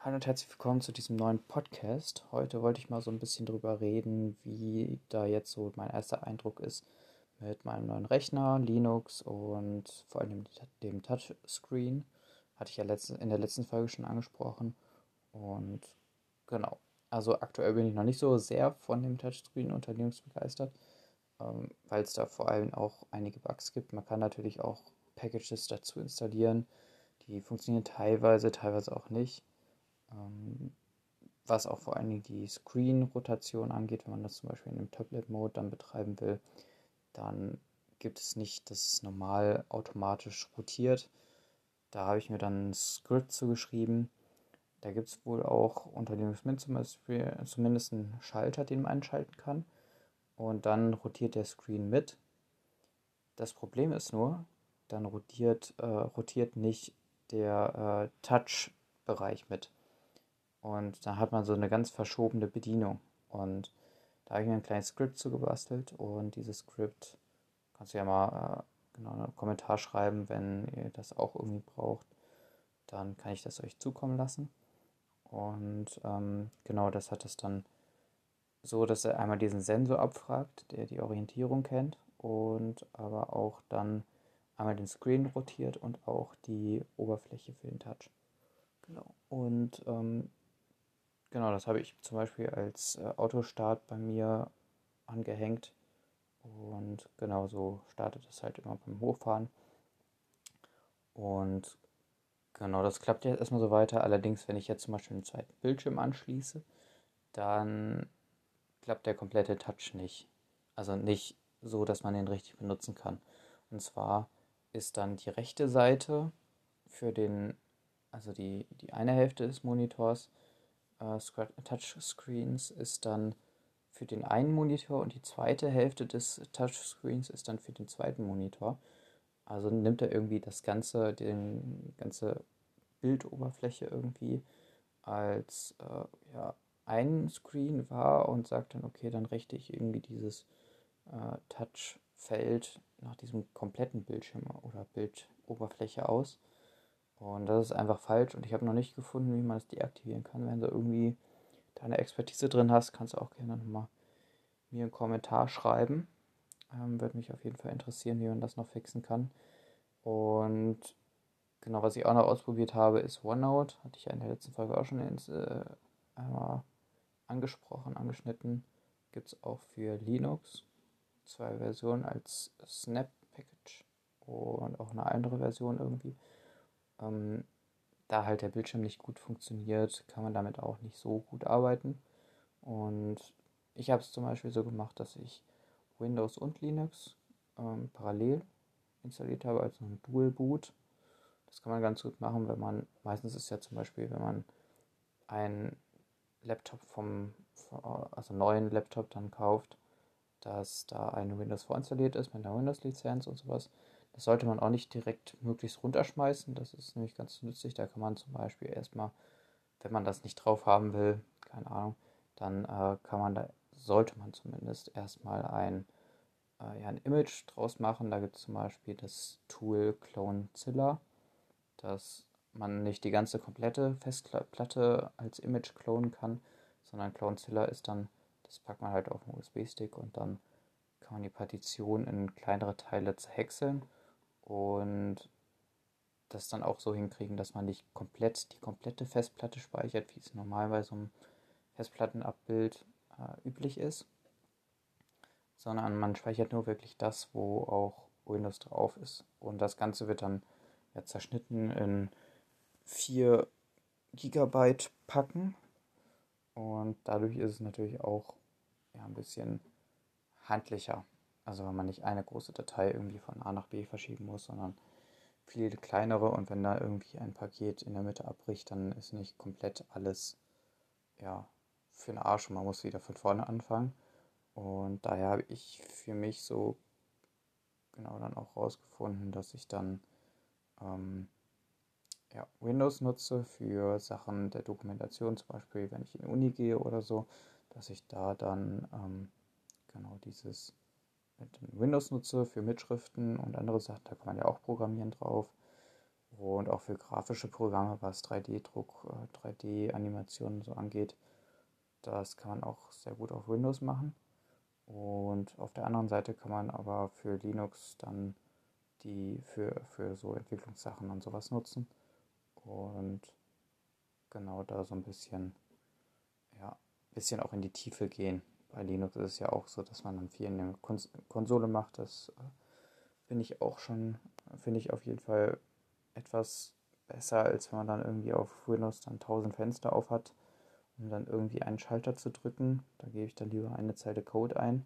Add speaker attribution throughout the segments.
Speaker 1: Hallo und herzlich willkommen zu diesem neuen Podcast. Heute wollte ich mal so ein bisschen drüber reden, wie da jetzt so mein erster Eindruck ist mit meinem neuen Rechner, Linux und vor allem dem Touchscreen. Hatte ich ja in der letzten Folge schon angesprochen. Und genau, also aktuell bin ich noch nicht so sehr von dem Touchscreen unter Linux begeistert, ähm, weil es da vor allem auch einige Bugs gibt. Man kann natürlich auch Packages dazu installieren. Die funktionieren teilweise, teilweise auch nicht. Ähm, was auch vor Dingen die Screen-Rotation angeht, wenn man das zum Beispiel in einem Tablet-Mode dann betreiben will, dann gibt es nicht, dass es normal automatisch rotiert. Da habe ich mir dann ein Script zugeschrieben. Da gibt es wohl auch unter Linux Mint zum Beispiel zumindest einen Schalter, den man einschalten kann. Und dann rotiert der Screen mit. Das Problem ist nur, dann rotiert, äh, rotiert nicht der äh, Touch-Bereich mit. Und da hat man so eine ganz verschobene Bedienung. Und da habe ich mir ein kleines Skript zugebastelt und dieses Skript kannst du ja mal äh, genau einen Kommentar schreiben, wenn ihr das auch irgendwie braucht. Dann kann ich das euch zukommen lassen. Und ähm, genau, das hat es dann so, dass er einmal diesen Sensor abfragt, der die Orientierung kennt und aber auch dann einmal den Screen rotiert und auch die Oberfläche für den Touch. Genau. Und ähm, Genau, das habe ich zum Beispiel als äh, Autostart bei mir angehängt. Und genau so startet es halt immer beim Hochfahren. Und genau, das klappt jetzt erstmal so weiter. Allerdings, wenn ich jetzt zum Beispiel einen zweiten Bildschirm anschließe, dann klappt der komplette Touch nicht. Also nicht so, dass man den richtig benutzen kann. Und zwar ist dann die rechte Seite für den, also die, die eine Hälfte des Monitors äh, Touchscreens ist dann für den einen Monitor und die zweite Hälfte des Touchscreens ist dann für den zweiten Monitor. Also nimmt er irgendwie das ganze, den ganze Bildoberfläche irgendwie als äh, ja, ein Screen wahr und sagt dann, okay, dann richte ich irgendwie dieses äh, Touchfeld nach diesem kompletten Bildschirm oder Bildoberfläche aus. Und das ist einfach falsch und ich habe noch nicht gefunden, wie man das deaktivieren kann. Wenn du irgendwie deine Expertise drin hast, kannst du auch gerne nochmal mir einen Kommentar schreiben. Ähm, Würde mich auf jeden Fall interessieren, wie man das noch fixen kann. Und genau, was ich auch noch ausprobiert habe, ist OneNote. Hatte ich ja in der letzten Folge auch schon ins, äh, einmal angesprochen, angeschnitten. Gibt es auch für Linux zwei Versionen als Snap Package und auch eine andere Version irgendwie. Ähm, da halt der Bildschirm nicht gut funktioniert, kann man damit auch nicht so gut arbeiten. Und ich habe es zum Beispiel so gemacht, dass ich Windows und Linux ähm, parallel installiert habe, also ein Dual Boot. Das kann man ganz gut machen, wenn man, meistens ist ja zum Beispiel, wenn man einen Laptop vom, also neuen Laptop dann kauft, dass da ein Windows vorinstalliert ist mit einer Windows-Lizenz und sowas. Das sollte man auch nicht direkt möglichst runterschmeißen. Das ist nämlich ganz nützlich. Da kann man zum Beispiel erstmal, wenn man das nicht drauf haben will, keine Ahnung, dann äh, kann man da, sollte man zumindest erstmal ein, äh, ja, ein Image draus machen. Da gibt es zum Beispiel das Tool CloneZilla, dass man nicht die ganze komplette Festplatte als Image klonen kann, sondern CloneZilla ist dann, das packt man halt auf einen USB-Stick und dann kann man die Partition in kleinere Teile zerhäckseln und das dann auch so hinkriegen, dass man nicht komplett die komplette Festplatte speichert, wie es normalerweise im Festplattenabbild äh, üblich ist, sondern man speichert nur wirklich das, wo auch Windows drauf ist. Und das Ganze wird dann ja, zerschnitten in 4 Gigabyte Packen und dadurch ist es natürlich auch ja, ein bisschen handlicher. Also wenn man nicht eine große Datei irgendwie von A nach B verschieben muss, sondern viele kleinere und wenn da irgendwie ein Paket in der Mitte abbricht, dann ist nicht komplett alles ja, für den Arsch und man muss wieder von vorne anfangen. Und daher habe ich für mich so genau dann auch rausgefunden, dass ich dann ähm, ja, Windows nutze für Sachen der Dokumentation, zum Beispiel wenn ich in die Uni gehe oder so, dass ich da dann ähm, genau dieses Windows nutze für Mitschriften und andere Sachen. Da kann man ja auch programmieren drauf. Und auch für grafische Programme, was 3D-Druck, 3D-Animationen so angeht, das kann man auch sehr gut auf Windows machen. Und auf der anderen Seite kann man aber für Linux dann die für, für so Entwicklungssachen und sowas nutzen. Und genau da so ein bisschen, ja, bisschen auch in die Tiefe gehen. Bei Linux ist es ja auch so, dass man dann viel in der Kons Konsole macht. Das äh, finde ich auch schon, finde ich auf jeden Fall etwas besser, als wenn man dann irgendwie auf Windows dann 1000 Fenster auf hat, um dann irgendwie einen Schalter zu drücken. Da gebe ich dann lieber eine Zeile Code ein.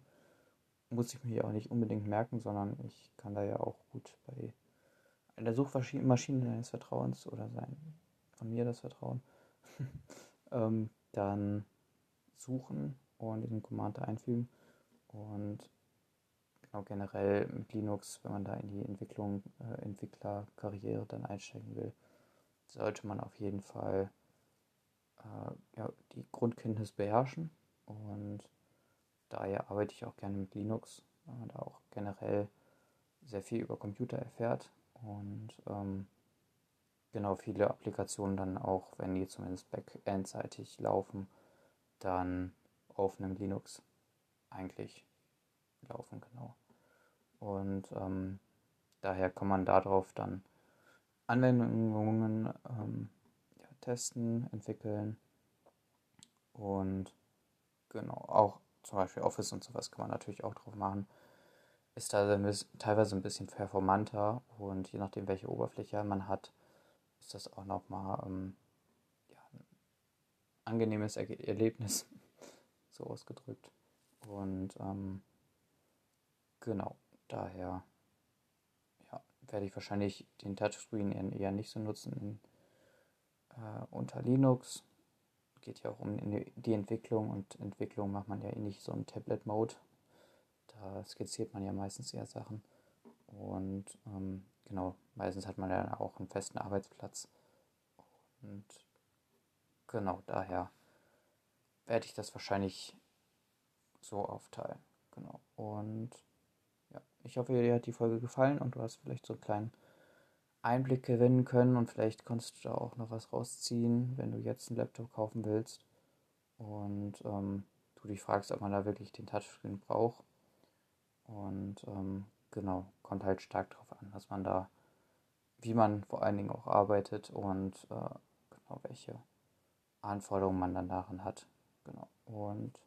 Speaker 1: Muss ich mir hier auch nicht unbedingt merken, sondern ich kann da ja auch gut bei einer Suchmaschine deines Vertrauens oder sein, von mir das Vertrauen, ähm, dann suchen und diesen Command einfügen. Und genau generell mit Linux, wenn man da in die Entwicklung, äh, Entwicklerkarriere dann einsteigen will, sollte man auf jeden Fall äh, ja, die Grundkenntnis beherrschen. Und daher arbeite ich auch gerne mit Linux, weil man da auch generell sehr viel über Computer erfährt und ähm, genau viele Applikationen dann auch, wenn die zumindest backend-seitig laufen, dann auf einem Linux eigentlich laufen, genau. Und ähm, daher kann man darauf dann Anwendungen ähm, ja, testen, entwickeln und genau, auch zum Beispiel Office und sowas kann man natürlich auch drauf machen. Ist da teilweise ein bisschen performanter und je nachdem, welche Oberfläche man hat, ist das auch nochmal ähm, ja, ein angenehmes Erlebnis, so ausgedrückt. Und ähm, genau, daher ja, werde ich wahrscheinlich den Touchscreen eher nicht so nutzen in, äh, unter Linux. Geht ja auch um die Entwicklung und Entwicklung macht man ja eh nicht so im Tablet-Mode. Da skizziert man ja meistens eher Sachen. Und ähm, genau, meistens hat man ja auch einen festen Arbeitsplatz. Und genau daher werde ich das wahrscheinlich so aufteilen. Genau. Und ja, ich hoffe, dir hat die Folge gefallen und du hast vielleicht so einen kleinen Einblick gewinnen können und vielleicht konntest du da auch noch was rausziehen, wenn du jetzt einen Laptop kaufen willst und ähm, du dich fragst, ob man da wirklich den Touchscreen braucht. Und ähm, genau, kommt halt stark darauf an, dass man da, wie man vor allen Dingen auch arbeitet und äh, genau welche Anforderungen man dann darin hat. Genau. Und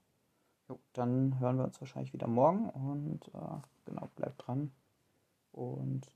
Speaker 1: jo, dann hören wir uns wahrscheinlich wieder morgen und äh, genau, bleibt dran und